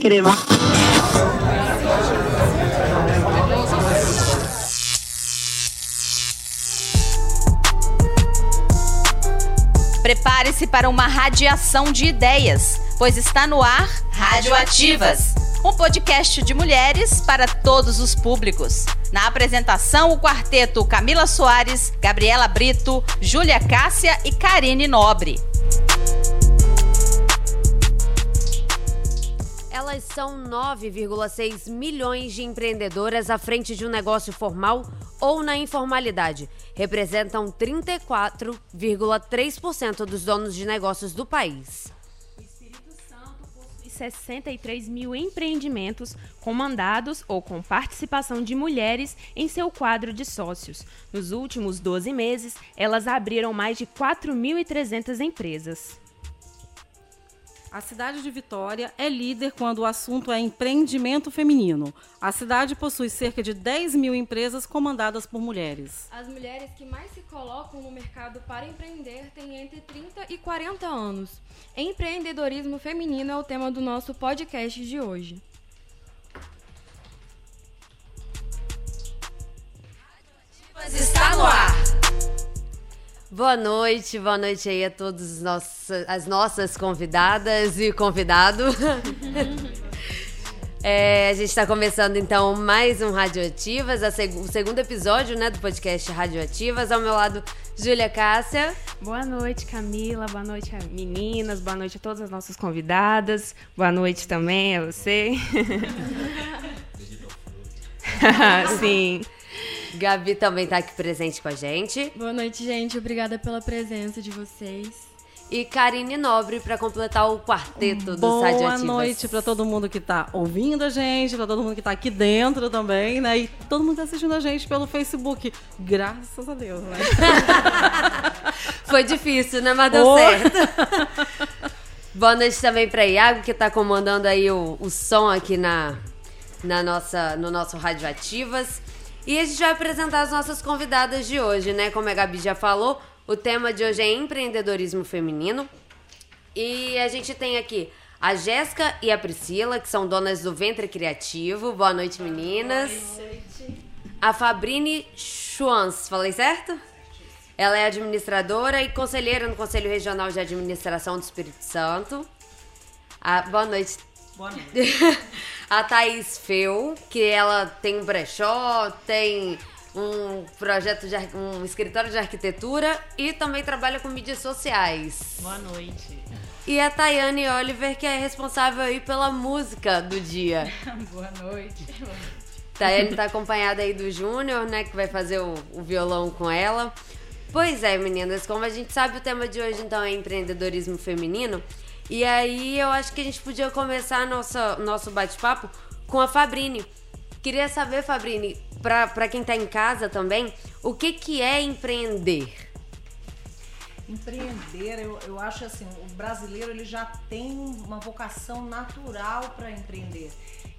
crema. Prepare-se para uma radiação de ideias, pois está no ar Radioativas, um podcast de mulheres para todos os públicos. Na apresentação, o quarteto Camila Soares, Gabriela Brito, Júlia Cássia e Karine Nobre. Elas são 9,6 milhões de empreendedoras à frente de um negócio formal ou na informalidade. Representam 34,3% dos donos de negócios do país. O Espírito Santo possui 63 mil empreendimentos comandados ou com participação de mulheres em seu quadro de sócios. Nos últimos 12 meses, elas abriram mais de 4.300 empresas. A cidade de Vitória é líder quando o assunto é empreendimento feminino. A cidade possui cerca de 10 mil empresas comandadas por mulheres. As mulheres que mais se colocam no mercado para empreender têm entre 30 e 40 anos. Empreendedorismo feminino é o tema do nosso podcast de hoje. Está no ar. Boa noite, boa noite aí a todas as nossas convidadas e convidado. É, a gente está começando então mais um Radioativas, seg o segundo episódio né, do podcast Radioativas. Ao meu lado, Júlia Cássia. Boa noite, Camila. Boa noite, meninas. Boa noite a todas as nossas convidadas. Boa noite também a você. Sim. Gabi também está aqui presente com a gente. Boa noite, gente. Obrigada pela presença de vocês e Karine Nobre para completar o quarteto do Boa Boa noite para todo mundo que está ouvindo a gente, para todo mundo que está aqui dentro também, né? E todo mundo tá assistindo a gente pelo Facebook. Graças a Deus, né? Foi difícil, né? Mas deu oh. certo. Boa noite também para Iago, que está comandando aí o, o som aqui na, na nossa, no nosso Radioativas. E a gente vai apresentar as nossas convidadas de hoje, né? Como a Gabi já falou, o tema de hoje é empreendedorismo feminino. E a gente tem aqui a Jéssica e a Priscila, que são donas do Ventre Criativo. Boa noite, meninas. Boa noite. A Fabrine Schwanz, falei certo? Ela é administradora e conselheira no Conselho Regional de Administração do Espírito Santo. A, boa noite. Boa noite. a Thaís Feu, que ela tem um brechó, tem um projeto de um escritório de arquitetura e também trabalha com mídias sociais. Boa noite. E a Tayane Oliver, que é responsável aí pela música do dia. Boa noite. Tayane tá acompanhada aí do Júnior, né, que vai fazer o, o violão com ela. Pois é, meninas, como a gente sabe, o tema de hoje então é empreendedorismo feminino. E aí eu acho que a gente podia começar nossa, nosso bate-papo com a Fabrini. Queria saber, Fabrini, para quem está em casa também, o que, que é empreender? Empreender, eu, eu acho assim, o brasileiro ele já tem uma vocação natural para empreender.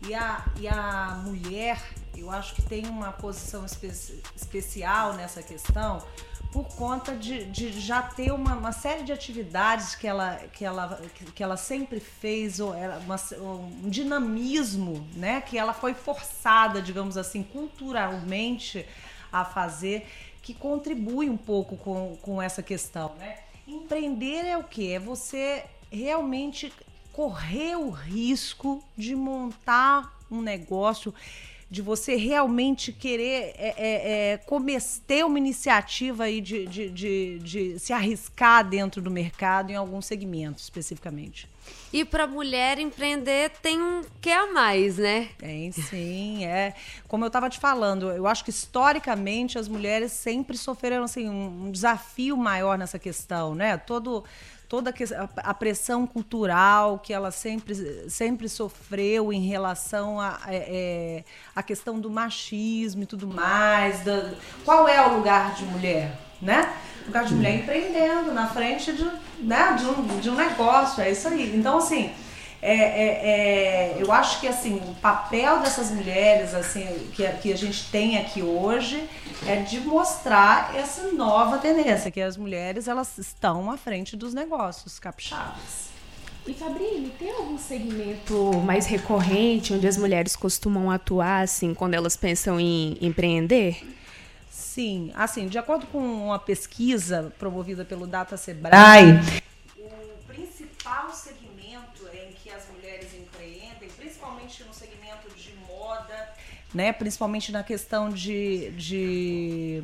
E a, e a mulher, eu acho que tem uma posição espe especial nessa questão, por conta de, de já ter uma, uma, série de atividades que ela, que ela, que ela sempre fez, ou uma, um dinamismo, né? Que ela foi forçada, digamos assim, culturalmente a fazer, que contribui um pouco com, com essa questão, né? Empreender é o que? É você realmente correr o risco de montar um negócio de você realmente querer é, é, é, cometer uma iniciativa aí de, de, de, de, se arriscar dentro do mercado em algum segmento especificamente. E para mulher empreender tem um que a mais, né? Tem, sim, é. Como eu estava te falando, eu acho que historicamente as mulheres sempre sofreram assim um, um desafio maior nessa questão, né? Todo toda a pressão cultural que ela sempre, sempre sofreu em relação à a, é, a, questão do machismo e tudo mais. Da, qual é o lugar de mulher, né? O lugar de mulher empreendendo na frente de, né, de, um, de um negócio, é isso aí. Então, assim, é, é, é, eu acho que assim o papel dessas mulheres assim que, que a gente tem aqui hoje é de mostrar essa nova tendência que as mulheres elas estão à frente dos negócios capixabas. E Fabrini, tem algum segmento mais recorrente onde as mulheres costumam atuar, assim, quando elas pensam em empreender? Sim, assim, de acordo com uma pesquisa promovida pelo Data Sebrae, o principal segmento em que as mulheres empreendem, principalmente no segmento de moda, né, principalmente na questão de, de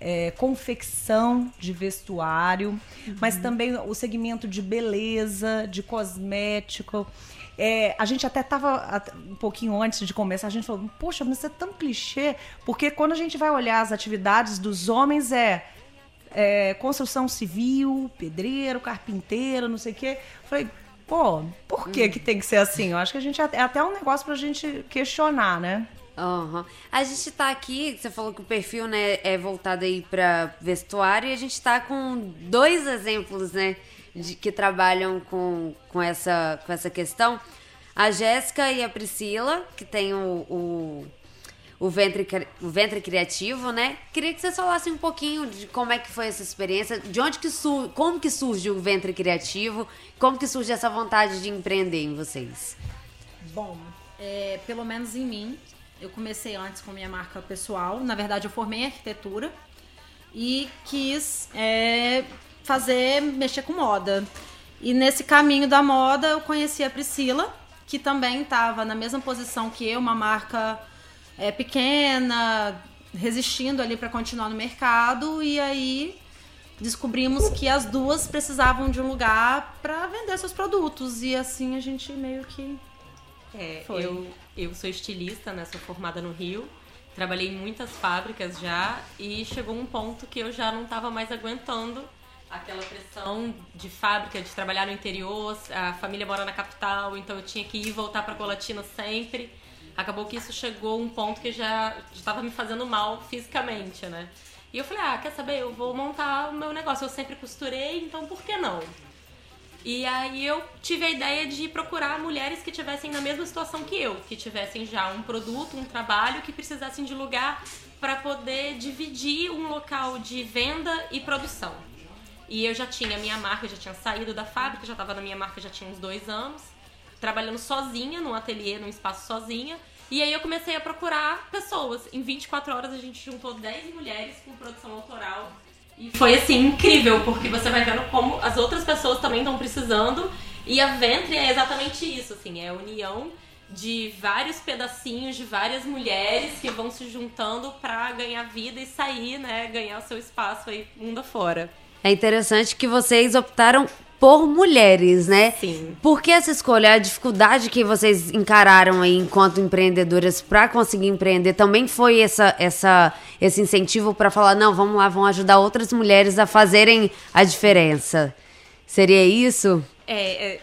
é, confecção de vestuário, uhum. mas também o segmento de beleza, de cosmético. É, a gente até estava um pouquinho antes de começar, a gente falou, poxa, mas isso é tão clichê, porque quando a gente vai olhar as atividades dos homens é, é construção civil, pedreiro, carpinteiro, não sei o quê. Falei, pô, por que, que tem que ser assim? Eu acho que a gente é até um negócio para a gente questionar, né? Uhum. A gente tá aqui, você falou que o perfil né, é voltado aí para vestuário e a gente tá com dois exemplos, né? De, que trabalham com, com, essa, com essa questão. A Jéssica e a Priscila, que tem o, o, o, ventre, o ventre criativo, né? Queria que vocês falassem um pouquinho de como é que foi essa experiência, de onde que surge, como que surge o ventre criativo, como que surge essa vontade de empreender em vocês. Bom, é, pelo menos em mim, eu comecei antes com minha marca pessoal. Na verdade, eu formei em arquitetura e quis é, fazer, mexer com moda. E nesse caminho da moda, eu conheci a Priscila, que também estava na mesma posição que eu, uma marca é, pequena, resistindo ali para continuar no mercado. E aí descobrimos que as duas precisavam de um lugar para vender seus produtos. E assim a gente meio que. É, Foi. eu eu sou estilista, né? Sou formada no Rio. Trabalhei em muitas fábricas já e chegou um ponto que eu já não estava mais aguentando aquela pressão de fábrica, de trabalhar no interior, a família mora na capital, então eu tinha que ir e voltar para Colatina sempre. Acabou que isso chegou um ponto que já estava me fazendo mal fisicamente, né? E eu falei, ah, quer saber? Eu vou montar o meu negócio. Eu sempre costurei, então por que não? E aí eu tive a ideia de procurar mulheres que tivessem na mesma situação que eu, que tivessem já um produto, um trabalho, que precisassem de lugar para poder dividir um local de venda e produção. E eu já tinha minha marca, já tinha saído da fábrica, já estava na minha marca já tinha uns dois anos, trabalhando sozinha, num ateliê, num espaço sozinha. E aí eu comecei a procurar pessoas. Em 24 horas a gente juntou 10 mulheres com produção autoral e foi assim incrível, porque você vai vendo como as outras pessoas também estão precisando. E a Ventre é exatamente isso, assim, é a união de vários pedacinhos de várias mulheres que vão se juntando para ganhar vida e sair, né, ganhar o seu espaço aí mundo afora. É interessante que vocês optaram por mulheres, né? Sim. Por que essa escolha? A dificuldade que vocês encararam aí enquanto empreendedoras para conseguir empreender também foi essa, essa, esse incentivo para falar, não, vamos lá, vamos ajudar outras mulheres a fazerem a diferença. Seria isso? É, é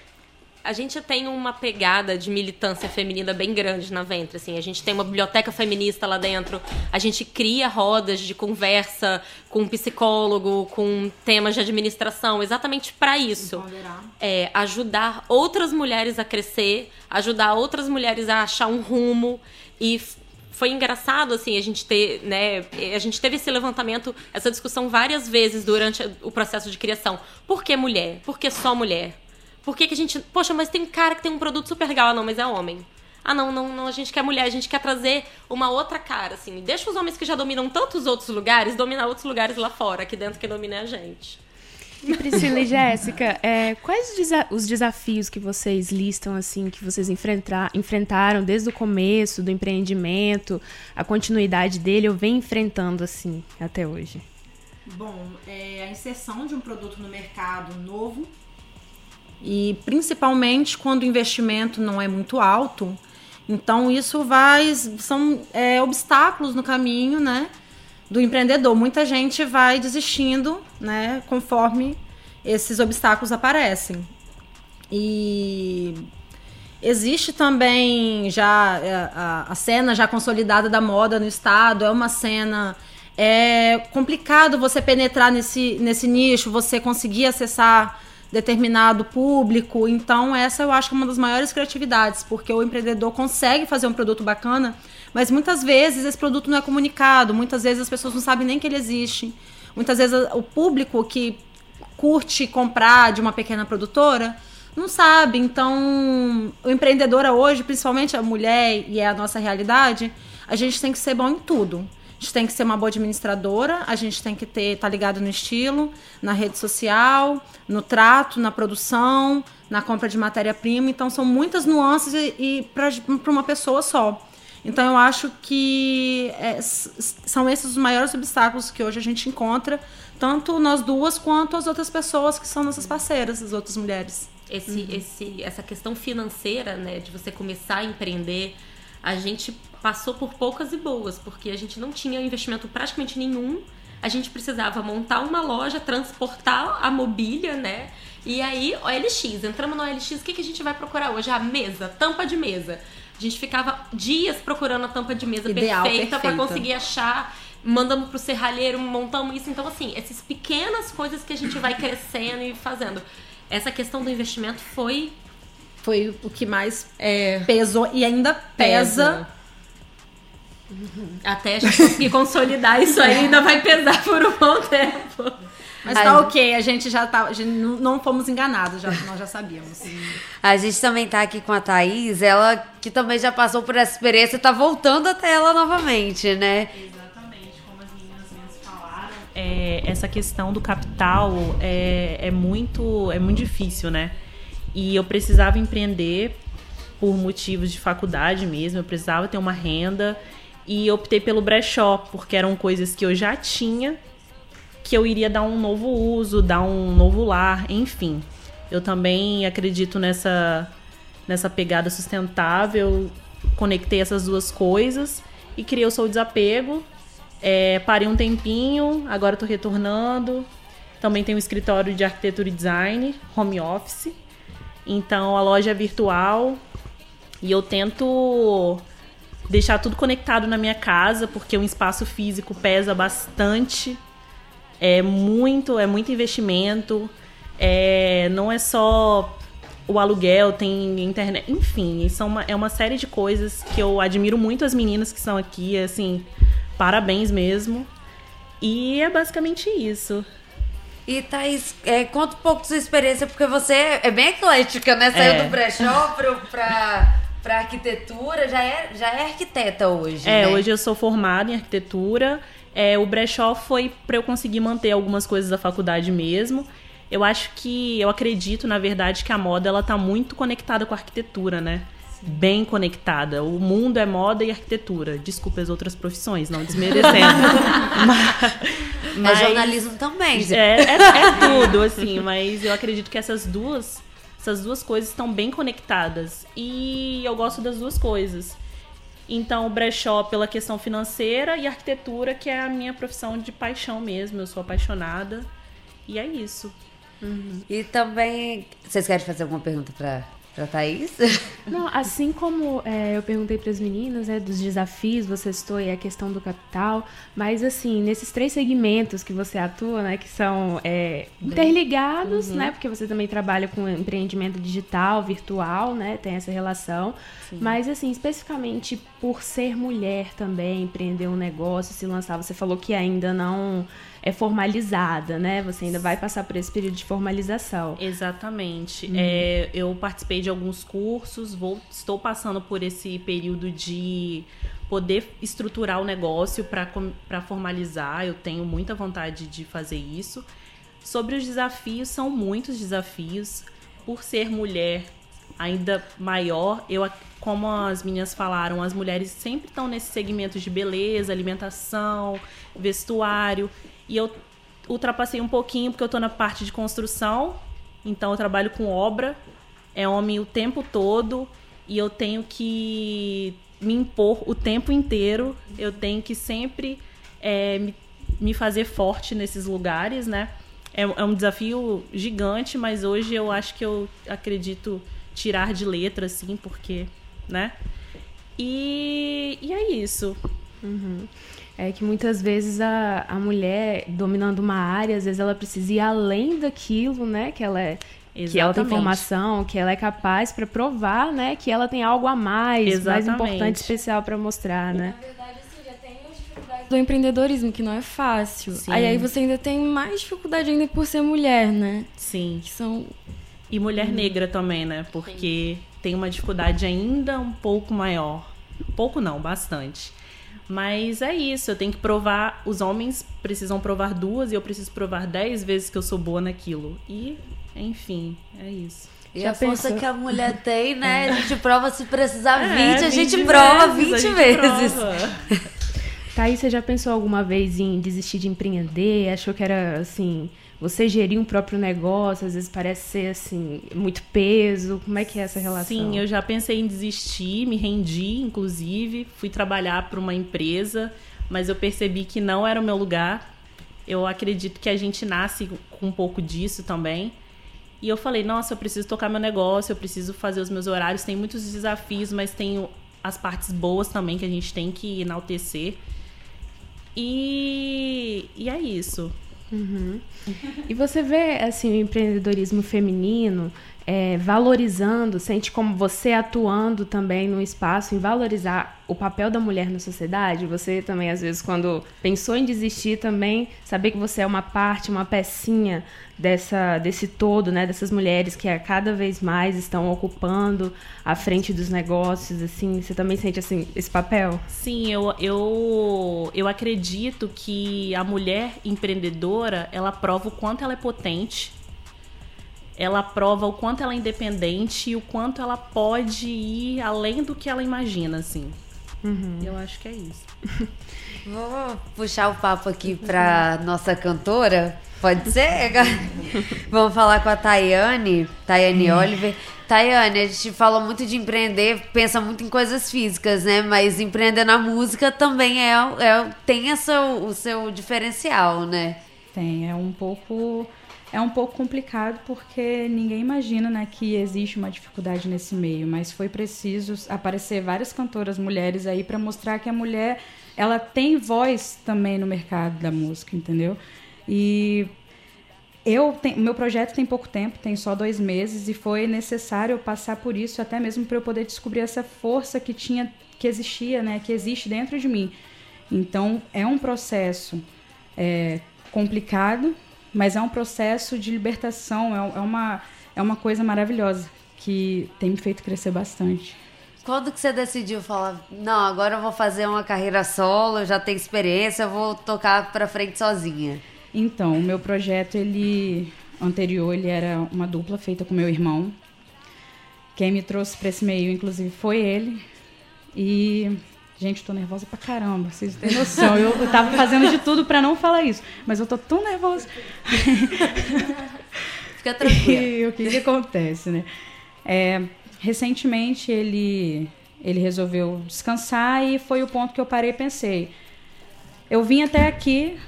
a gente tem uma pegada de militância feminina bem grande na Ventre, assim. A gente tem uma biblioteca feminista lá dentro. A gente cria rodas de conversa com um psicólogo, com temas de administração, exatamente para isso. É, ajudar outras mulheres a crescer, ajudar outras mulheres a achar um rumo e foi engraçado assim a gente ter, né, a gente teve esse levantamento, essa discussão várias vezes durante o processo de criação. Por que mulher? Por que só mulher? Por que, que a gente. Poxa, mas tem um cara que tem um produto super legal. Ah, não, mas é homem. Ah, não, não, não, a gente quer mulher, a gente quer trazer uma outra cara, assim. Deixa os homens que já dominam tantos outros lugares dominar outros lugares lá fora, aqui dentro que domina a gente. E Priscila e Jéssica, é, quais os desafios que vocês listam, assim, que vocês enfrentaram desde o começo do empreendimento, a continuidade dele, ou vem enfrentando, assim, até hoje? Bom, é a inserção de um produto no mercado novo, e principalmente quando o investimento não é muito alto. Então isso vai são é, obstáculos no caminho, né, do empreendedor. Muita gente vai desistindo, né, conforme esses obstáculos aparecem. E existe também já é, a, cena já consolidada da moda no estado. É uma cena é complicado você penetrar nesse, nesse nicho, você conseguir acessar determinado público. Então, essa eu acho que é uma das maiores criatividades, porque o empreendedor consegue fazer um produto bacana, mas muitas vezes esse produto não é comunicado, muitas vezes as pessoas não sabem nem que ele existe. Muitas vezes o público que curte comprar de uma pequena produtora não sabe. Então, o empreendedora hoje, principalmente a mulher, e é a nossa realidade, a gente tem que ser bom em tudo. A gente tem que ser uma boa administradora, a gente tem que ter tá ligado no estilo, na rede social, no trato, na produção, na compra de matéria-prima. Então são muitas nuances e, e para uma pessoa só. Então eu acho que é, são esses os maiores obstáculos que hoje a gente encontra, tanto nós duas quanto as outras pessoas que são nossas parceiras, as outras mulheres. Esse, uhum. esse, essa questão financeira, né, de você começar a empreender, a gente passou por poucas e boas, porque a gente não tinha investimento praticamente nenhum. A gente precisava montar uma loja, transportar a mobília, né? E aí, OLX, entramos no OLX, o que, que a gente vai procurar hoje? A mesa, tampa de mesa. A gente ficava dias procurando a tampa de mesa Ideal, perfeita para conseguir achar. Mandamos pro serralheiro, montamos isso. Então, assim, essas pequenas coisas que a gente vai crescendo e fazendo. Essa questão do investimento foi. Foi o que mais é, pesou e ainda pesa. pesa até a gente conseguir consolidar isso aí, ainda vai pesar por um bom tempo. Mas tá ok, a gente já tá. Gente não fomos enganados, já, nós já sabíamos. A gente também tá aqui com a Thaís, ela que também já passou por essa experiência, tá voltando até ela novamente, né? Exatamente, como as meninas falaram. É, essa questão do capital é, é, muito, é muito difícil, né? E eu precisava empreender por motivos de faculdade mesmo, eu precisava ter uma renda e optei pelo brechó, porque eram coisas que eu já tinha, que eu iria dar um novo uso, dar um novo lar, enfim. Eu também acredito nessa, nessa pegada sustentável, conectei essas duas coisas e criei o Sou Desapego. É, parei um tempinho, agora estou retornando. Também tenho um escritório de arquitetura e design, home office. Então a loja é virtual e eu tento deixar tudo conectado na minha casa, porque um espaço físico pesa bastante. É muito, é muito investimento. É, não é só o aluguel, tem internet, enfim, são uma, é uma série de coisas que eu admiro muito as meninas que estão aqui, assim, parabéns mesmo. E é basicamente isso. E Thaís, é, conta um pouco da sua experiência, porque você é bem eclética, né? Saiu é. do brechó pra para arquitetura, já é, já é arquiteta hoje. É, né? hoje eu sou formada em arquitetura. É, o brechó foi para eu conseguir manter algumas coisas da faculdade mesmo. Eu acho que, eu acredito, na verdade, que a moda ela tá muito conectada com a arquitetura, né? Sim. Bem conectada. O mundo é moda e arquitetura. Desculpa as outras profissões, não desmerecendo. mas, mas, é jornalismo também. É, é, é tudo, assim. Mas eu acredito que essas duas essas duas coisas estão bem conectadas. E eu gosto das duas coisas. Então, o brechó pela questão financeira e arquitetura, que é a minha profissão de paixão mesmo. Eu sou apaixonada. E é isso. Uhum. E também. Vocês querem fazer alguma pergunta para Pra Thaís? Não, assim como é, eu perguntei para as meninas, né, dos desafios, você citou aí a questão do capital, mas assim, nesses três segmentos que você atua, né, que são é, interligados, uhum. né, porque você também trabalha com empreendimento digital, virtual, né, tem essa relação, Sim. mas assim, especificamente por ser mulher também, empreender um negócio, se lançar, você falou que ainda não é formalizada, né? Você ainda vai passar por esse período de formalização. Exatamente. Uhum. É, eu participei de alguns cursos, vou, estou passando por esse período de poder estruturar o negócio para formalizar. Eu tenho muita vontade de fazer isso. Sobre os desafios, são muitos desafios. Por ser mulher ainda maior, eu como as meninas falaram, as mulheres sempre estão nesse segmento de beleza, alimentação, vestuário. E eu ultrapassei um pouquinho porque eu estou na parte de construção, então eu trabalho com obra, é homem o tempo todo e eu tenho que me impor o tempo inteiro, eu tenho que sempre é, me, me, fazer forte nesses lugares, né? É, é, um desafio gigante, mas hoje eu acho que eu acredito tirar de letra, assim, porque, né? E, e é isso. Uhum é que muitas vezes a, a mulher dominando uma área, às vezes ela precisa ir além daquilo, né? Que ela é Exatamente. que ela tem formação, que ela é capaz para provar, né, que ela tem algo a mais, Exatamente. mais importante, especial para mostrar, né? Na verdade, assim, já tem as dificuldades do empreendedorismo, que não é fácil. Sim. Aí, aí você ainda tem mais dificuldade ainda por ser mulher, né? Sim. Que são E mulher negra também, né? Porque tem uma dificuldade ainda um pouco maior. Pouco não, bastante. Mas é isso, eu tenho que provar. Os homens precisam provar duas e eu preciso provar dez vezes que eu sou boa naquilo. E, enfim, é isso. E Já a força pensou? que a mulher tem, né? A gente prova se precisar 20, É, a gente 20 prova vezes, 20 a gente vezes. prova. Thaís, você já pensou alguma vez em desistir de empreender? Achou que era assim, você gerir um próprio negócio, às vezes parece ser assim, muito peso. Como é que é essa relação? Sim, eu já pensei em desistir, me rendi, inclusive. Fui trabalhar para uma empresa, mas eu percebi que não era o meu lugar. Eu acredito que a gente nasce com um pouco disso também. E eu falei, nossa, eu preciso tocar meu negócio, eu preciso fazer os meus horários. Tem muitos desafios, mas tem as partes boas também que a gente tem que enaltecer. E, e é isso. E você vê assim o empreendedorismo feminino é, valorizando, sente como você atuando também no espaço em valorizar o papel da mulher na sociedade? Você também, às vezes, quando pensou em desistir, também saber que você é uma parte, uma pecinha dessa, desse todo, né? Dessas mulheres que a cada vez mais estão ocupando a frente dos negócios, assim. Você também sente assim esse papel? Sim, eu, eu, eu acredito que a mulher empreendedora, ela prova o quanto ela é potente, ela prova o quanto ela é independente e o quanto ela pode ir além do que ela imagina, assim. Eu acho que é isso. Vou puxar o papo aqui pra nossa cantora. Pode ser? Vamos falar com a Tayane, Tayane Oliver. Tayane, a gente falou muito de empreender, pensa muito em coisas físicas, né? Mas empreender na música também é, é tem essa, o seu diferencial, né? Tem, é um pouco é um pouco complicado porque ninguém imagina, né, que existe uma dificuldade nesse meio, mas foi preciso aparecer várias cantoras mulheres aí para mostrar que a mulher ela tem voz também no mercado da música, entendeu? E eu tenho, meu projeto tem pouco tempo, tem só dois meses e foi necessário passar por isso até mesmo para eu poder descobrir essa força que tinha, que existia, né, que existe dentro de mim. Então é um processo é, complicado, mas é um processo de libertação, é, é uma é uma coisa maravilhosa que tem me feito crescer bastante. Quando que você decidiu falar, não, agora eu vou fazer uma carreira solo, eu já tenho experiência, eu vou tocar pra frente sozinha? Então, o meu projeto, ele anterior, ele era uma dupla feita com meu irmão. Quem me trouxe para esse meio, inclusive, foi ele. E, gente, tô nervosa pra caramba, vocês têm noção. Eu, eu tava fazendo de tudo para não falar isso, mas eu tô tão nervosa. Fica tranquila. E o que, que acontece, né? É, recentemente ele ele resolveu descansar e foi o ponto que eu parei e pensei. Eu vim até aqui,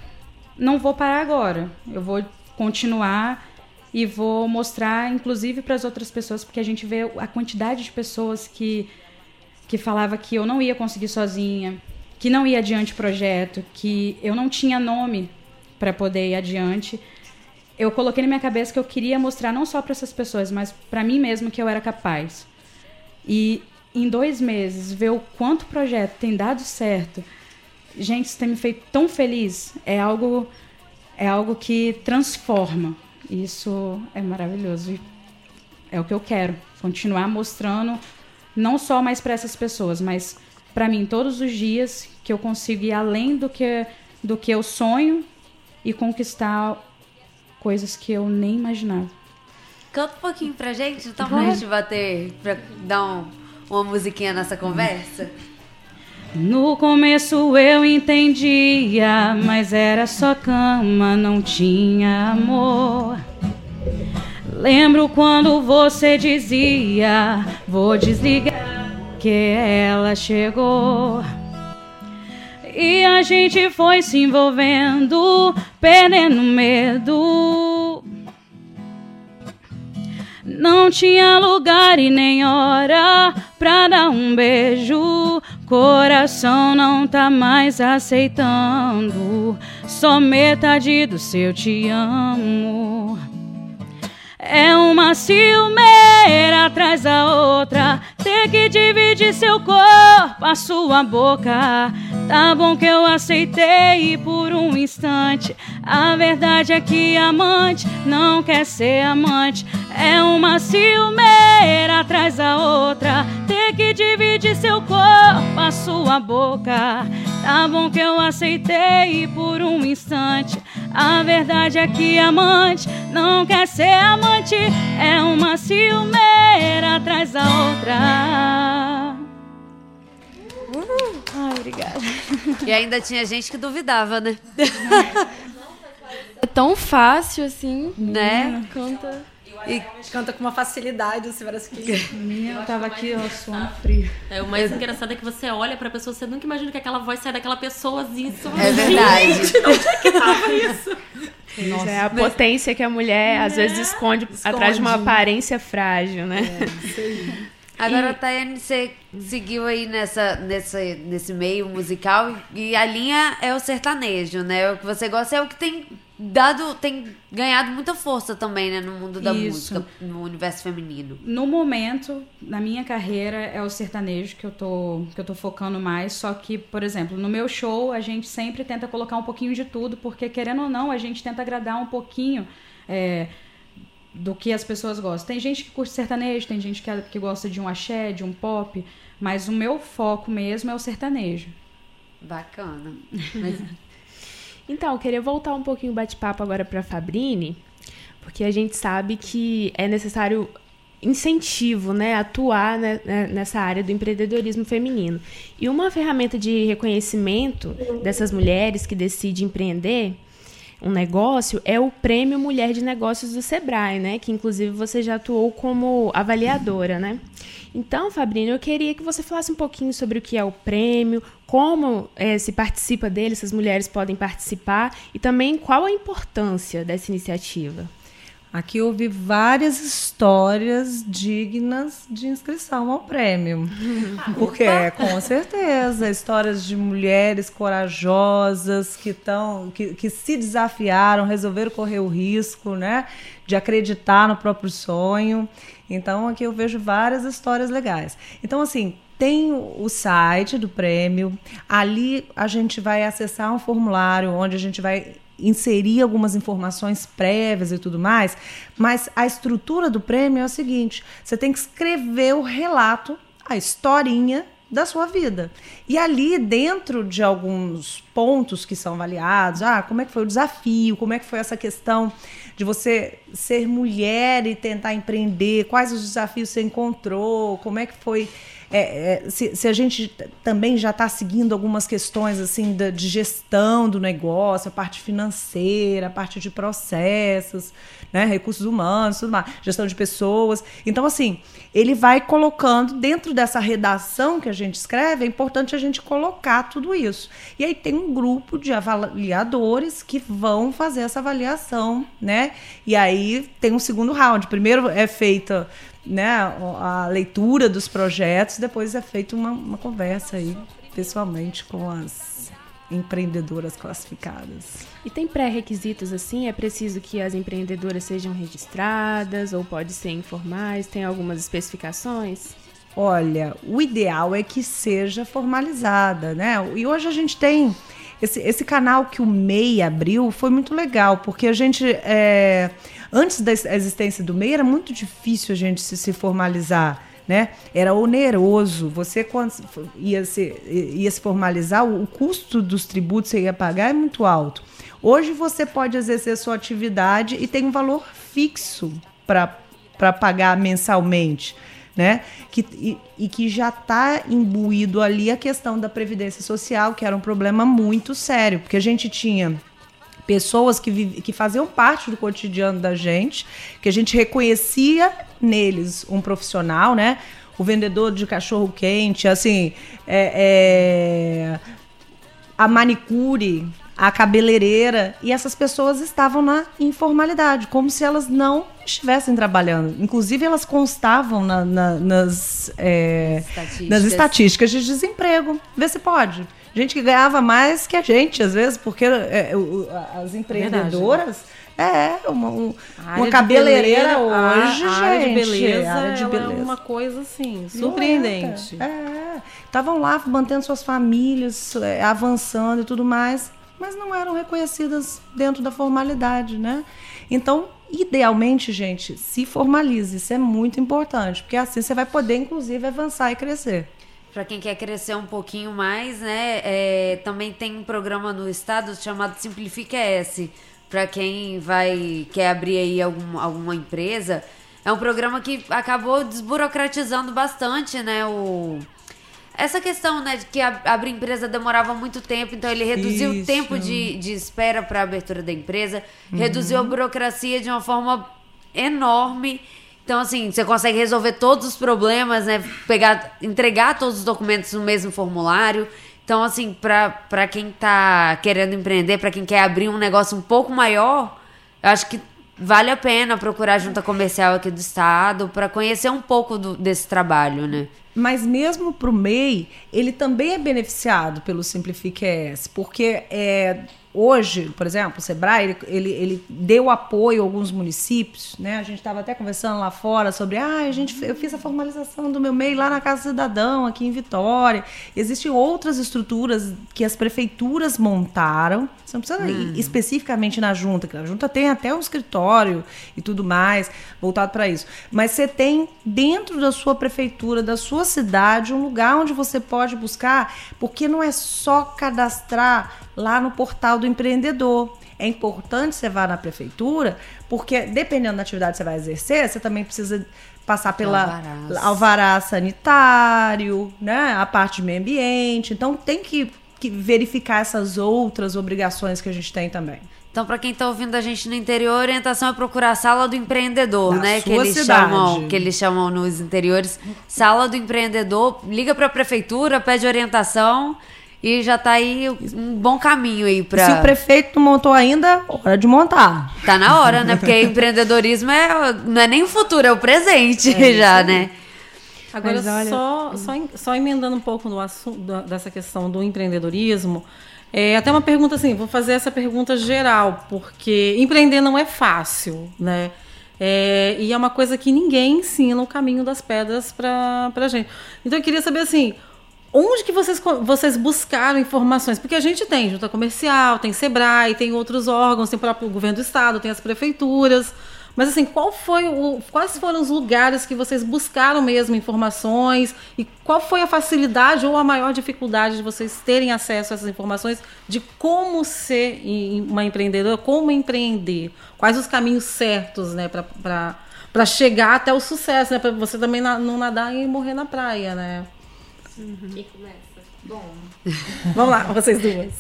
não vou parar agora. Eu vou continuar e vou mostrar, inclusive, para as outras pessoas, porque a gente vê a quantidade de pessoas que que falava que eu não ia conseguir sozinha, que não ia adiante o projeto, que eu não tinha nome para poder ir adiante eu coloquei na minha cabeça que eu queria mostrar não só para essas pessoas, mas para mim mesmo que eu era capaz. E em dois meses, ver o quanto o projeto tem dado certo, gente, isso tem me feito tão feliz. É algo, é algo que transforma. Isso é maravilhoso. E é o que eu quero. Continuar mostrando, não só mais para essas pessoas, mas para mim todos os dias que eu consigo ir além do que, do que eu sonho e conquistar coisas que eu nem imaginava. Canta um pouquinho pra gente, tá bom? A gente bater, pra dar um- uma musiquinha nessa conversa? No começo eu entendia, mas era só cama, não tinha amor. Lembro quando você dizia: Vou desligar, que ela chegou. E a gente foi se envolvendo, perdendo medo. Não tinha lugar e nem hora pra dar um beijo. Coração não tá mais aceitando. Só metade do seu te amo. É uma ciumeira atrás da outra. ter que dividir seu corpo, a sua boca. Tá bom que eu aceitei por um instante. A verdade é que amante não quer ser amante. É uma ciumeira atrás da outra. Ter que dividir seu corpo, a sua boca. Tá bom que eu aceitei por um instante. A verdade é que amante não quer ser amante. É uma ciumeira atrás da outra. Uh, Ai, obrigada. E ainda tinha gente que duvidava, né? É tão fácil assim. Né? Canta. E canta com uma facilidade, você parece que. Minha, eu tava aqui, ó, suando frio. É, o mais engraçado é que você olha pra pessoa, você nunca imagina que aquela voz sai daquela pessoa assim. Só... É verdade. Gente, onde é que tava isso? Nossa, é a potência que a mulher às vezes esconde, atrás de uma aparência frágil, né? É, isso aí. Agora, Tayane, você seguiu aí nessa, nessa, nesse meio musical e a linha é o sertanejo, né? O que você gosta é o que tem dado, tem ganhado muita força também, né? No mundo da Isso. música, no universo feminino. No momento, na minha carreira, é o sertanejo que eu, tô, que eu tô focando mais. Só que, por exemplo, no meu show, a gente sempre tenta colocar um pouquinho de tudo, porque, querendo ou não, a gente tenta agradar um pouquinho é, do que as pessoas gostam. Tem gente que curte sertanejo, tem gente que, que gosta de um axé, de um pop, mas o meu foco mesmo é o sertanejo. Bacana. Mas Então, queria voltar um pouquinho o bate-papo agora para Fabrini, porque a gente sabe que é necessário incentivo, né, atuar né, né, nessa área do empreendedorismo feminino. E uma ferramenta de reconhecimento dessas mulheres que decidem empreender um negócio é o Prêmio Mulher de Negócios do Sebrae, né, que inclusive você já atuou como avaliadora, né? Então, Fabrini, eu queria que você falasse um pouquinho sobre o que é o prêmio, como eh, se participa dele, essas mulheres podem participar e também qual a importância dessa iniciativa. Aqui houve várias histórias dignas de inscrição ao prêmio. Porque, com certeza, histórias de mulheres corajosas que, tão, que, que se desafiaram, resolveram correr o risco né, de acreditar no próprio sonho. Então, aqui eu vejo várias histórias legais. Então, assim, tem o site do prêmio. Ali a gente vai acessar um formulário onde a gente vai inserir algumas informações prévias e tudo mais, mas a estrutura do prêmio é o seguinte: você tem que escrever o relato, a historinha da sua vida. E ali, dentro de alguns pontos que são avaliados, ah, como é que foi o desafio, como é que foi essa questão de você ser mulher e tentar empreender, quais os desafios você encontrou, como é que foi é, é, se, se, a gente também já está seguindo algumas questões assim da, de gestão do negócio, a parte financeira, a parte de processos, né, recursos humanos, tudo mais, gestão de pessoas. Então, assim, ele vai colocando dentro dessa redação que a gente escreve, é importante a gente colocar tudo isso. E aí tem um grupo de avaliadores que vão fazer essa avaliação, né? E aí tem um segundo round. Primeiro é feita né, a leitura dos projetos, depois é feita uma, uma conversa aí pessoalmente com as empreendedoras classificadas. E tem pré-requisitos assim? É preciso que as empreendedoras sejam registradas ou pode ser informais? Tem algumas especificações? Olha, o ideal é que seja formalizada, né? E hoje a gente tem esse, esse canal que o MEI abriu foi muito legal, porque a gente é, antes da existência do MEI era muito difícil a gente se, se formalizar. Né? Era oneroso. Você quando ia se, ia se formalizar, o custo dos tributos que você ia pagar é muito alto. Hoje você pode exercer sua atividade e tem um valor fixo para pagar mensalmente. Né? Que, e, e que já está imbuído ali a questão da previdência social, que era um problema muito sério, porque a gente tinha pessoas que, que faziam parte do cotidiano da gente, que a gente reconhecia neles um profissional, né? O vendedor de cachorro quente, assim, é, é, a manicure, a cabeleireira, e essas pessoas estavam na informalidade, como se elas não estivessem trabalhando. Inclusive, elas constavam na, na, nas, é, estatísticas. nas estatísticas de desemprego. Vê se pode gente que ganhava mais que a gente, às vezes, porque é, o, as empreendedoras É, uma, um, uma cabeleireira beleza- a- hoje, a, área de gente, beleza, área de beleza. é uma coisa assim, surpreendente. É, estavam lá mantendo suas famílias, é, avançando e tudo mais, mas não eram reconhecidas dentro da formalidade, né? Então, idealmente, gente, se formalize, isso é muito importante, porque assim você vai poder, inclusive, avançar e crescer. Para quem quer crescer um pouquinho mais, né? é, também tem um programa no estado chamado Simplifica S. Para quem vai quer abrir aí algum, alguma empresa, é um programa que acabou desburocratizando bastante, né? O essa questão, né, de que a- abrir empresa demorava muito tempo, então ele reduziu o Isso. tempo de, de espera para a abertura da empresa, reduziu a burocracia de uma forma enorme. Então, assim, você consegue resolver todos os problemas, né? Pegar, entregar todos os documentos no mesmo formulário. Então, assim, pra quem tá querendo empreender, pra quem quer abrir um negócio um pouco maior, eu acho que vale a pena procurar a junta comercial aqui do estado para conhecer um pouco do- desse trabalho, né? Mas mesmo para o MEI, ele também é beneficiado pelo Simplifique ES, porque é, hoje, por exemplo, o Sebrae, ele, ele, ele deu apoio a alguns municípios, né? A gente estava até conversando lá fora sobre, ah, a gente, eu fiz a formalização do meu MEI lá na Casa Cidadão, aqui em Vitória. Existem outras estruturas que as prefeituras montaram, você não precisa ir especificamente na junta, que a junta tem até um escritório e tudo mais voltado para isso. Mas você tem dentro da sua prefeitura, da sua cidade, um lugar onde você pode buscar, porque não é só cadastrar lá no portal do empreendedor. É importante você vá na prefeitura, porque dependendo da atividade que você vai exercer, você também precisa passar pela Alvarás. alvará sanitário, né? A parte de meio ambiente. Então tem que, que verificar essas outras obrigações que a gente tem também. Então, para quem tá ouvindo a gente no interior, a orientação é procurar a sala do empreendedor, Da né? Que eles cidade. chamam, que eles chamam nos interiores, sala do empreendedor. Liga para a prefeitura, pede orientação e já tá aí um bom caminho aí para Se o prefeito não montou ainda, hora de montar. Tá na hora, né? Porque empreendedorismo é não é nem o futuro, é o presente já, né? Agora, olha- só, só, em- só emendando um pouco no assunto dessa questão do empreendedorismo, é até uma pergunta assim, vou fazer essa pergunta geral, porque empreender não é fácil, né? É, e é uma coisa que ninguém ensina o caminho das pedras para a gente. Então eu queria saber assim, onde que vocês, vocês buscaram informações? Porque a gente tem junta comercial, tem Sebrae, tem outros órgãos, tem o próprio governo do estado, tem as prefeituras. Mas assim, qual foi o, quais foram os lugares que vocês buscaram mesmo informações e qual foi a facilidade ou a maior dificuldade de vocês terem acesso a essas informações de como ser uma empreendedora, como empreender, quais os caminhos certos, né, para chegar até o sucesso, né, para você também não nadar e morrer na praia, né? Quem começa? Vamos lá, vocês duas.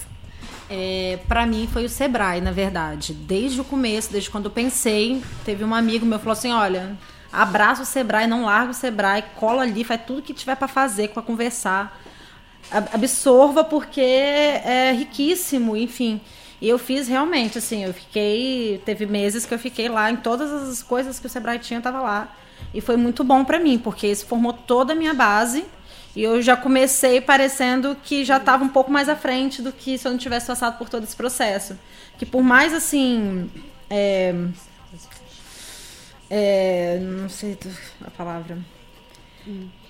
É, para mim foi o Sebrae, na verdade. Desde o começo, desde quando eu pensei, teve um amigo meu que falou assim: olha, abraça o Sebrae, não larga o Sebrae, cola ali, faz tudo que tiver para fazer, para conversar. Ab- Absorva porque é riquíssimo, enfim. E eu fiz realmente, assim, eu fiquei. Teve meses que eu fiquei lá em todas as coisas que o Sebrae tinha, eu tava lá. E foi muito bom para mim, porque isso formou toda a minha base. E eu já comecei parecendo que já estava um pouco mais à frente do que se eu não tivesse passado por todo esse processo. Que por mais assim. É, é, não sei a palavra.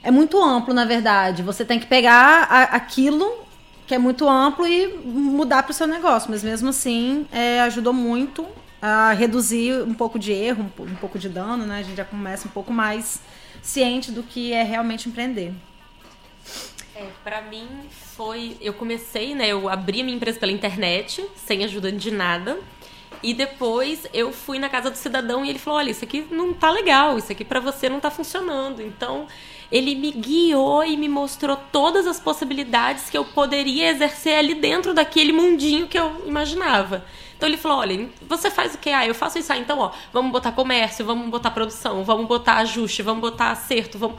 É muito amplo, na verdade. Você tem que pegar a- aquilo que é muito amplo e mudar para o seu negócio. Mas mesmo assim, é, ajudou muito a reduzir um pouco de erro, um, po- um pouco de dano, né? A gente já começa um pouco mais ciente do que é realmente empreender. É, pra mim foi. Eu comecei, né? Eu abri a minha empresa pela internet, sem ajuda de nada. E depois eu fui na casa do cidadão e ele falou: olha, isso aqui não tá legal, isso aqui pra você não tá funcionando. Então ele me guiou e me mostrou todas as possibilidades que eu poderia exercer ali dentro daquele mundinho que eu imaginava. Então ele falou: olha, você faz o quê? Ah, eu faço isso. Ah, então, ó, vamos botar comércio, vamos botar produção, vamos botar ajuste, vamos botar acerto, vamos.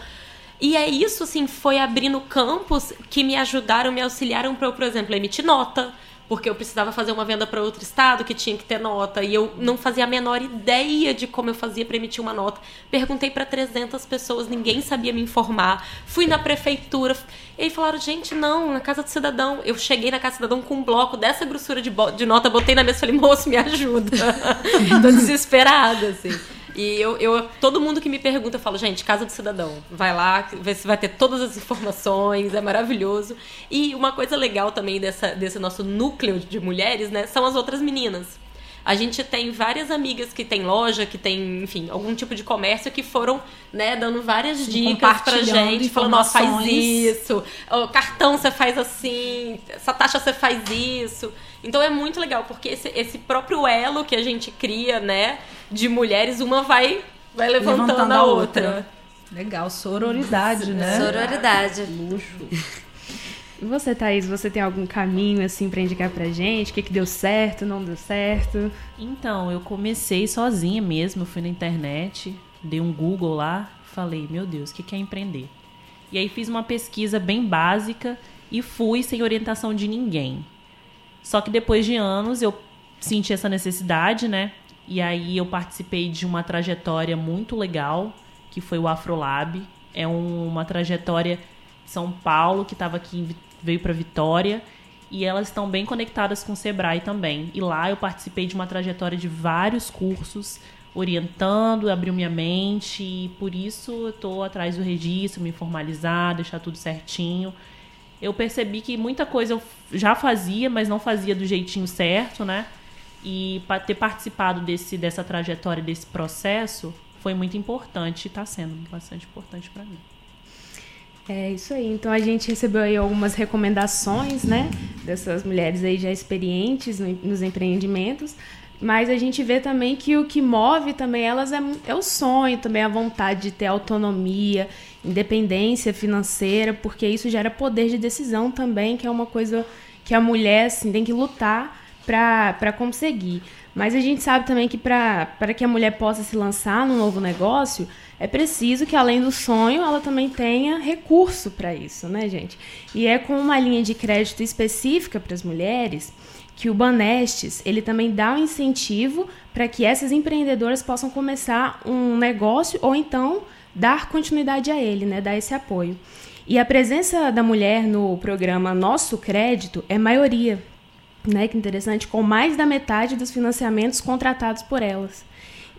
E é isso, assim, foi abrindo campos que me ajudaram, me auxiliaram para eu, por exemplo, emitir nota, porque eu precisava fazer uma venda para outro estado que tinha que ter nota e eu não fazia a menor ideia de como eu fazia para emitir uma nota. Perguntei para 300 pessoas, ninguém sabia me informar. Fui na prefeitura e aí falaram: "Gente, não, na casa do cidadão". Eu cheguei na casa do cidadão com um bloco dessa grossura de, de nota, botei na mesa e falei: "Moço, me ajuda". Tô desesperada assim. E eu, eu, todo mundo que me pergunta, eu falo, gente, Casa do Cidadão, vai lá, você vai ter todas as informações, é maravilhoso. E uma coisa legal também dessa, desse nosso núcleo de mulheres, né, são as outras meninas. A gente tem várias amigas que tem loja, que tem, enfim, algum tipo de comércio que foram, né, dando várias Sim, dicas pra gente, falando, ó, faz isso, o cartão você faz assim, essa taxa você faz isso. Então é muito legal, porque esse, esse próprio elo que a gente cria, né, de mulheres, uma vai, vai levantando, levantando a, outra. outra. Legal, sororidade, né? Sororidade. Luxo. E você, Thaís, você tem algum caminho assim para indicar pra gente? O que, que deu certo, não deu certo? Então, eu comecei sozinha mesmo, eu fui na internet, dei um Google lá, falei, meu Deus, o que, que é empreender? E aí fiz uma pesquisa bem básica e fui sem orientação de ninguém. Só que depois de anos eu senti essa necessidade, né? E aí eu participei de uma trajetória muito legal, que foi o Afrolab. É um, uma trajetória de São Paulo, que estava aqui, veio para Vitória. E elas estão bem conectadas com o Sebrae também. E lá eu participei de uma trajetória de vários cursos, orientando, abriu minha mente. E por isso eu estou atrás do registro, me formalizar, deixar tudo certinho eu percebi que muita coisa eu já fazia, mas não fazia do jeitinho certo, né? E ter participado desse, dessa trajetória, desse processo, foi muito importante e está sendo bastante importante para mim. É isso aí. Então a gente recebeu aí algumas recomendações, né, dessas mulheres aí já experientes nos empreendimentos, mas a gente vê também que o que move também elas é, é o sonho, também a vontade de ter autonomia, independência financeira, porque isso gera poder de decisão também, que é uma coisa que a mulher assim, tem que lutar para conseguir. Mas a gente sabe também que para que a mulher possa se lançar num novo negócio, é preciso que, além do sonho, ela também tenha recurso para isso, né, gente? E é com uma linha de crédito específica para as mulheres que o Banestes ele também dá um incentivo para que essas empreendedoras possam começar um negócio ou então dar continuidade a ele, né, dar esse apoio. E a presença da mulher no programa Nosso Crédito é maioria, né, que interessante, com mais da metade dos financiamentos contratados por elas.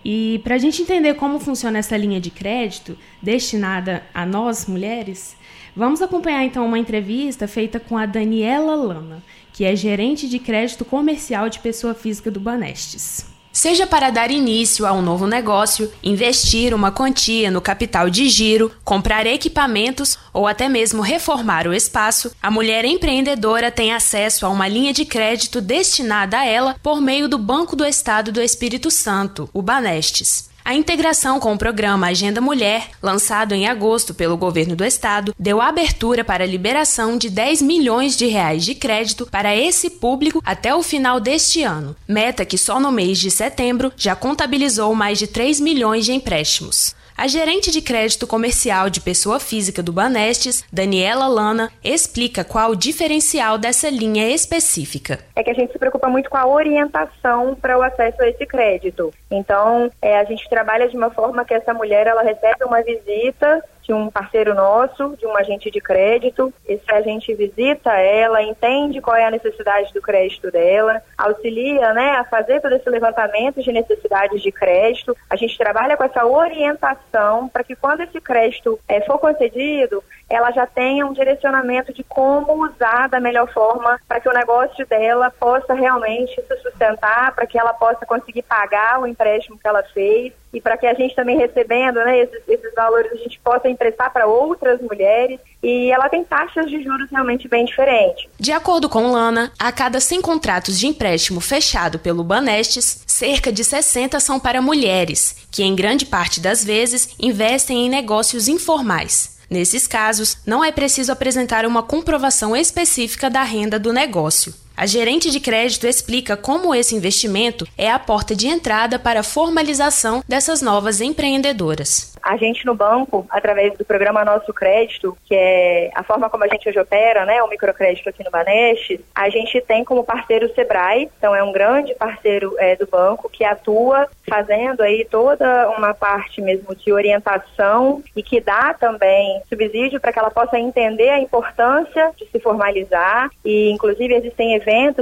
E para a gente entender como funciona essa linha de crédito destinada a nós mulheres, vamos acompanhar então uma entrevista feita com a Daniela Lana que é gerente de crédito comercial de pessoa física do Banestes. Seja para dar início a um novo negócio, investir uma quantia no capital de giro, comprar equipamentos ou até mesmo reformar o espaço, a mulher empreendedora tem acesso a uma linha de crédito destinada a ela por meio do Banco do Estado do Espírito Santo, o Banestes. A integração com o programa Agenda Mulher, lançado em agosto pelo governo do estado, deu abertura para a liberação de 10 milhões de reais de crédito para esse público até o final deste ano, meta que só no mês de setembro já contabilizou mais de 3 milhões de empréstimos. A gerente de crédito comercial de pessoa física do Banestes, Daniela Lana, explica qual o diferencial dessa linha específica. É que a gente se preocupa muito com a orientação para o acesso a esse crédito. Então, é, a gente trabalha de uma forma que essa mulher ela recebe uma visita de um parceiro nosso, de um agente de crédito. Esse agente visita ela, entende qual é a necessidade do crédito dela, auxilia né, a fazer todo esse levantamento de necessidades de crédito. A gente trabalha com essa orientação para que quando esse crédito é, for concedido, ela já tenha um direcionamento de como usar da melhor forma para que o negócio dela possa realmente se sustentar, para que ela possa conseguir pagar o empréstimo que ela fez e para que a gente também recebendo né, esses, esses valores a gente possa emprestar para outras mulheres e ela tem taxas de juros realmente bem diferentes. De acordo com Lana, a cada 100 contratos de empréstimo fechado pelo Banestes, cerca de 60 são para mulheres, que em grande parte das vezes investem em negócios informais. Nesses casos, não é preciso apresentar uma comprovação específica da renda do negócio. A gerente de crédito explica como esse investimento é a porta de entrada para a formalização dessas novas empreendedoras. A gente no banco, através do programa Nosso Crédito, que é a forma como a gente hoje opera, né, o microcrédito aqui no Banestes, a gente tem como parceiro o Sebrae, então é um grande parceiro é, do banco que atua fazendo aí toda uma parte mesmo de orientação e que dá também subsídio para que ela possa entender a importância de se formalizar e inclusive existem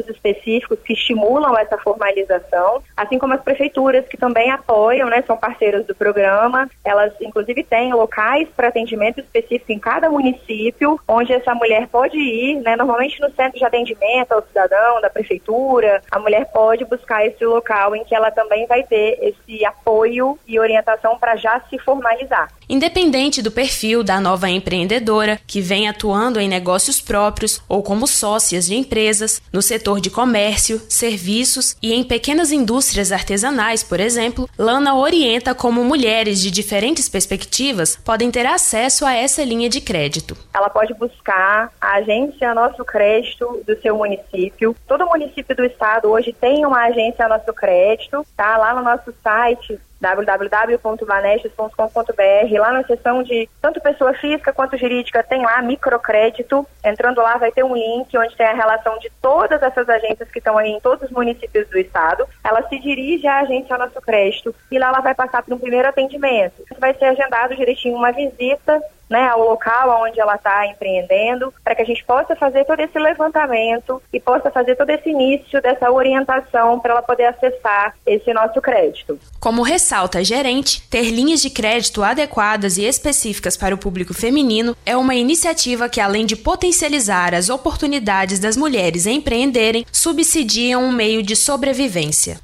específicos que estimulam essa formalização, assim como as prefeituras que também apoiam, né, são parceiras do programa, elas inclusive têm locais para atendimento específico em cada município, onde essa mulher pode ir, né, normalmente no centro de atendimento ao cidadão da prefeitura, a mulher pode buscar esse local em que ela também vai ter esse apoio e orientação para já se formalizar. Independente do perfil da nova empreendedora, que vem atuando em negócios próprios ou como sócias de empresas, no setor de comércio, serviços e em pequenas indústrias artesanais, por exemplo, Lana orienta como mulheres de diferentes perspectivas podem ter acesso a essa linha de crédito. Ela pode buscar a agência Nosso Crédito do seu município. Todo município do estado hoje tem uma agência Nosso Crédito, tá? Lá no nosso site www.banestes.com.br. Lá na seção de tanto pessoa física quanto jurídica tem lá microcrédito. Entrando lá vai ter um link onde tem a relação de todas essas agências que estão aí em todos os municípios do estado. Ela se dirige à agência Nosso Crédito e lá ela vai passar por um primeiro atendimento. Vai ser agendado direitinho uma visita né, ao local onde ela está empreendendo, para que a gente possa fazer todo esse levantamento e possa fazer todo esse início dessa orientação para ela poder acessar esse nosso crédito. Como ressalta a gerente, ter linhas de crédito adequadas e específicas para o público feminino é uma iniciativa que, além de potencializar as oportunidades das mulheres empreenderem, subsidiam um meio de sobrevivência.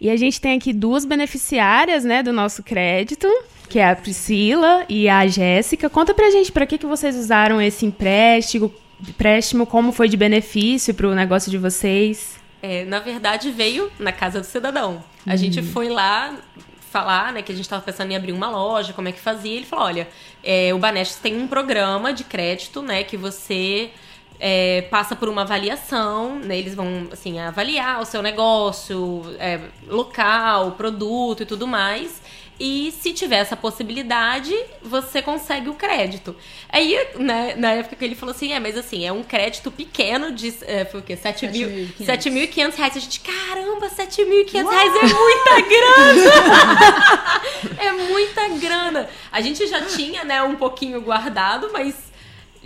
E a gente tem aqui duas beneficiárias, né, do nosso crédito, que é a Priscila e a Jéssica. Conta pra gente para que, que vocês usaram esse empréstimo, empréstimo, como foi de benefício para o negócio de vocês. É, na verdade, veio na casa do cidadão. A uhum. gente foi lá falar, né, que a gente estava pensando em abrir uma loja, como é que fazia. Ele falou, olha, é, o Banestes tem um programa de crédito, né, que você é, passa por uma avaliação, né? Eles vão, assim, avaliar o seu negócio, é, local, produto e tudo mais. E se tiver essa possibilidade, você consegue o crédito. Aí, né, na época que ele falou assim, é, mas assim, é um crédito pequeno de, é, foi o quê? 7.500 reais. A gente, caramba, 7.500 reais é muita grana! é muita grana. A gente já tinha, né, um pouquinho guardado, mas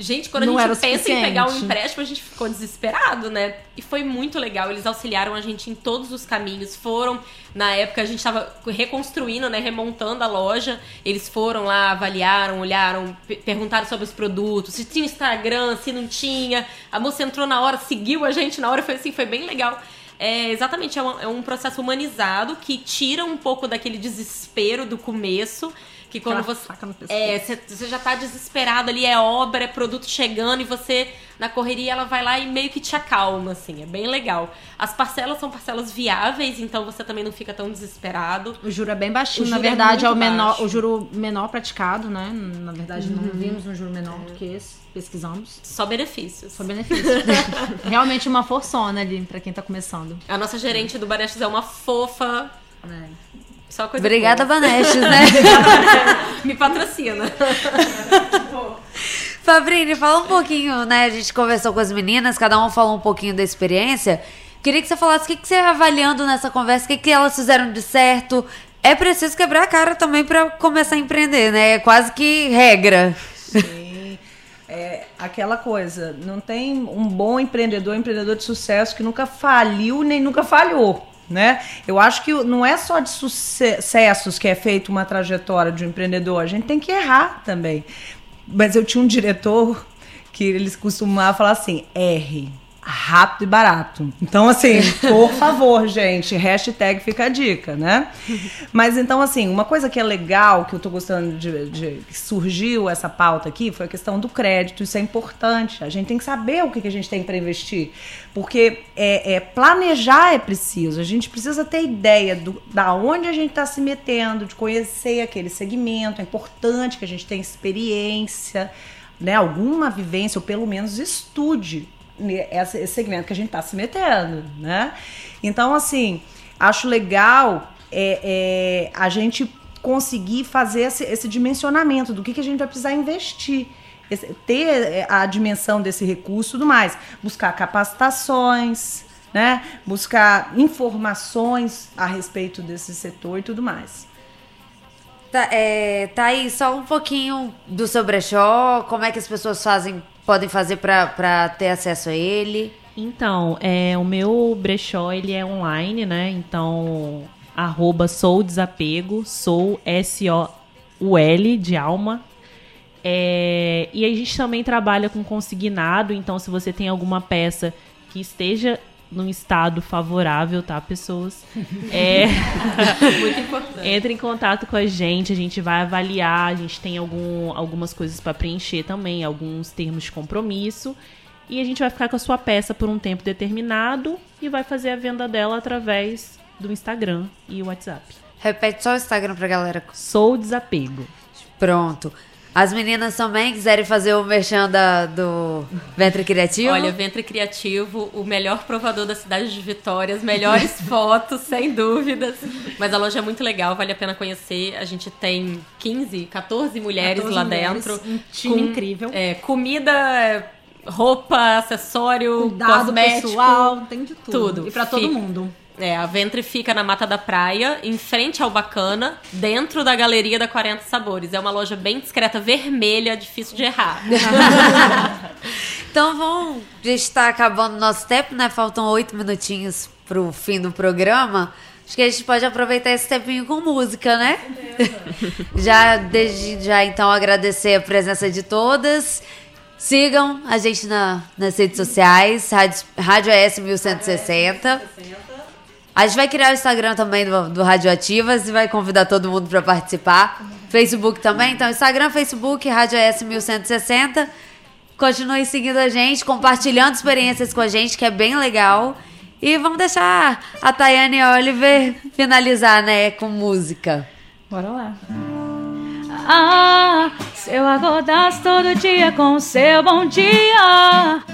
Gente, quando não a gente pensa em pegar um empréstimo, a gente ficou desesperado, né? E foi muito legal. Eles auxiliaram a gente em todos os caminhos. Foram, na época, a gente estava reconstruindo, né? Remontando a loja. Eles foram lá, avaliaram, olharam, perguntaram sobre os produtos, se tinha Instagram, se não tinha. A moça entrou na hora, seguiu a gente na hora. Foi assim, foi bem legal. É, exatamente, é um, é um processo humanizado que tira um pouco daquele desespero do começo que quando Aquela você. É, você já tá desesperado ali, é obra, é produto chegando e você, na correria, ela vai lá e meio que te acalma, assim. É bem legal. As parcelas são parcelas viáveis, então você também não fica tão desesperado. O juro é bem baixinho, na é verdade, é, é, o menor, baixo. o juro menor praticado, né? Na verdade, uhum. não vimos um juro menor do que esse. Pesquisamos. Só benefícios. Só benefícios. Realmente uma forçona ali para quem tá começando. A nossa gerente do Barestes é uma fofa. É. Só coisa Obrigada. Vanestes, né? Me patrocina. Fabrini, fala um pouquinho, né? A gente conversou com as meninas, cada um falou um pouquinho da experiência. Queria que você falasse o que, que você avaliando nessa conversa, o que, que elas fizeram de certo. É preciso quebrar a cara também para começar a empreender, né? É quase que regra. Sim. É aquela coisa, não tem um bom empreendedor, empreendedor de sucesso que nunca faliu nem nunca falhou né? Eu acho que não é só de sucessos que é feita uma trajetória de um empreendedor, a gente tem que errar também. Mas eu tinha um diretor que eles costumavam falar assim: R rápido e barato. Então, assim, por favor, gente, hashtag fica a dica, né? Mas então, assim, uma coisa que é legal, que eu tô gostando de, de surgiu essa pauta aqui, foi a questão do crédito. Isso é importante. A gente tem que saber o que, que a gente tem para investir. Porque é, é, planejar é preciso. A gente precisa ter ideia do, da onde a gente está se metendo, de conhecer aquele segmento. É importante que a gente tenha experiência, né? Alguma vivência, ou pelo menos estude esse segmento que a gente está se metendo, né? Então, assim, acho legal é, é, a gente conseguir fazer esse, esse, dimensionamento do que, que a gente vai precisar investir. Esse, ter é, a dimensão desse recurso e tudo mais. Buscar capacitações, né? buscar informações a respeito desse setor e tudo mais. Tá, é, tá aí só um pouquinho do seu brechó, como é que as pessoas fazem, podem fazer para ter acesso a ele? Então, é, o meu brechó ele é online, né? Então, arroba sou desapego, sou S-O-U-L de alma. É, e a gente também trabalha com consignado, então se você tem alguma peça que esteja num estado favorável, tá, pessoas? É... Muito importante. Entre em contato com a gente, a gente vai avaliar, a gente tem algum, algumas coisas para preencher também, alguns termos de compromisso. E a gente vai ficar com a sua peça por um tempo determinado e vai fazer a venda dela através do Instagram e o WhatsApp. Repete só o Instagram pra galera. Sou Desapego. Pronto. As meninas também quiserem fazer o merchan da, do Ventre Criativo? Olha, Ventre Criativo, o melhor provador da cidade de Vitória, as melhores fotos, sem dúvidas. Mas a loja é muito legal, vale a pena conhecer. A gente tem 15, 14 mulheres 14 lá mulheres, dentro. Um time com, incrível. É, comida, roupa, acessório, Cuidado cosmético. pessoal, tem de tudo. Tudo. E para todo mundo. É, a Ventre fica na Mata da Praia, em frente ao Bacana, dentro da galeria da 40 Sabores. É uma loja bem discreta, vermelha, difícil de errar. então vamos. Já está acabando o nosso tempo, né? Faltam oito minutinhos pro fim do programa. Acho que a gente pode aproveitar esse tempinho com música, né? já desde já então agradecer a presença de todas. Sigam a gente na, nas redes sociais, Rádio, Rádio AS 1160. A gente vai criar o Instagram também do, do Radioativas e vai convidar todo mundo para participar. Facebook também. Então, Instagram, Facebook, Rádio S 1160. Continue seguindo a gente, compartilhando experiências com a gente, que é bem legal. E vamos deixar a Tayane Oliver finalizar, né, com música. Bora lá. Ah, se eu acordasse todo dia com o seu bom dia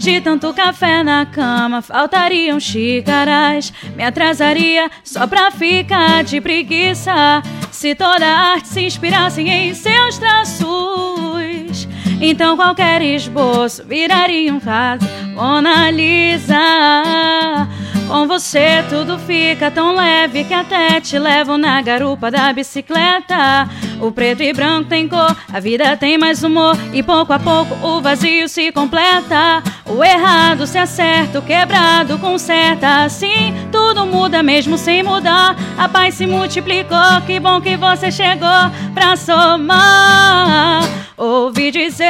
de tanto café na cama, faltariam xícaras. Me atrasaria só pra ficar de preguiça. Se toda arte se inspirasse em seus traços, então qualquer esboço viraria um quadro Mona Lisa. Com você tudo fica tão leve que até te levo na garupa da bicicleta. O preto e branco tem cor, a vida tem mais humor e pouco a pouco o vazio se completa. O errado se acerta, o quebrado conserta. Assim tudo muda mesmo sem mudar. A paz se multiplicou, que bom que você chegou pra somar. Ouvi dizer,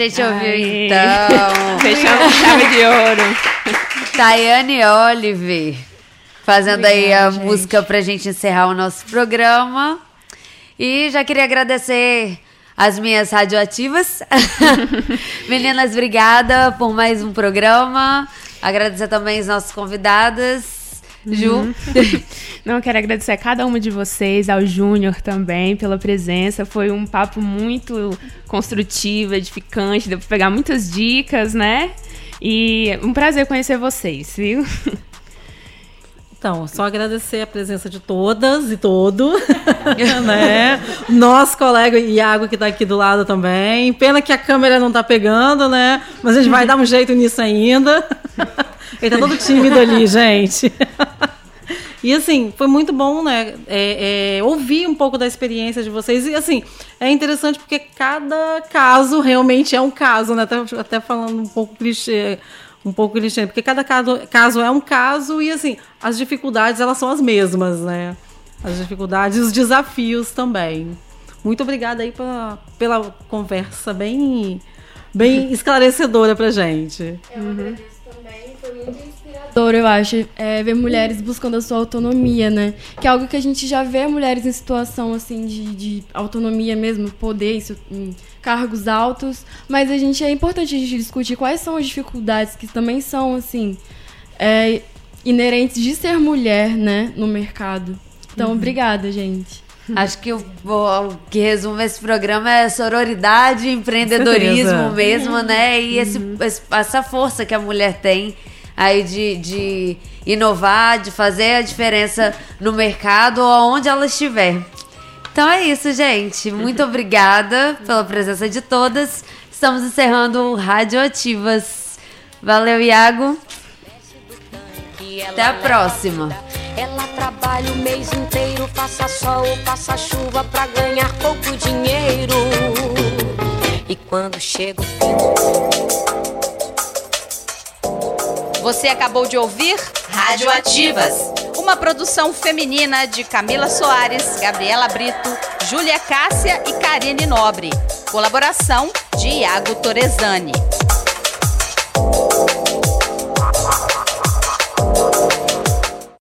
gente ouviu então. Fechamos chave de ouro. Tayane Olive fazendo Obrigada, aí a gente. música pra gente encerrar o nosso programa. E já queria agradecer as minhas radioativas. Meninas, obrigada por mais um programa. Agradecer também as nossas convidadas. Ju. Uhum. Não, quero agradecer a cada uma de vocês, ao Júnior também, pela presença. Foi um papo muito construtivo, edificante, deu pra pegar muitas dicas, né? E um prazer conhecer vocês, viu? Então, só agradecer a presença de todas e todo, né? Nosso colega Iago que está aqui do lado também. Pena que a câmera não está pegando, né? Mas a gente vai dar um jeito nisso ainda. Ele tá todo tímido ali, gente. E assim, foi muito bom, né? É, é, ouvir um pouco da experiência de vocês. E assim, é interessante porque cada caso realmente é um caso, né? Até, até falando um pouco clichê, um pouco clichê, porque cada caso, é um caso e assim, as dificuldades elas são as mesmas, né? as dificuldades e os desafios também. Muito obrigada aí pela, pela conversa bem, bem esclarecedora pra gente. Eu uhum. agradeço inspirador, eu acho, é, ver mulheres buscando a sua autonomia, né? Que é algo que a gente já vê mulheres em situação, assim, de, de autonomia mesmo, poder, isso, em cargos altos, mas a gente, é importante a gente discutir quais são as dificuldades que também são, assim, é, inerentes de ser mulher, né, no mercado. Então, uhum. obrigada, gente. Acho que o, o, que resume esse programa é sororidade, empreendedorismo mesmo, né? E esse, uhum. esse, essa força que a mulher tem aí de, de inovar, de fazer a diferença no mercado ou onde ela estiver. Então é isso, gente. Muito obrigada pela presença de todas. Estamos encerrando Radioativas. Valeu, Iago. Até a próxima. Ela trabalha o mês inteiro, passa sol ou passa chuva pra ganhar pouco dinheiro. E quando chega o fim. Você acabou de ouvir Radioativas, uma produção feminina de Camila Soares, Gabriela Brito, Júlia Cássia e Karine Nobre. Colaboração de Iago Torezani.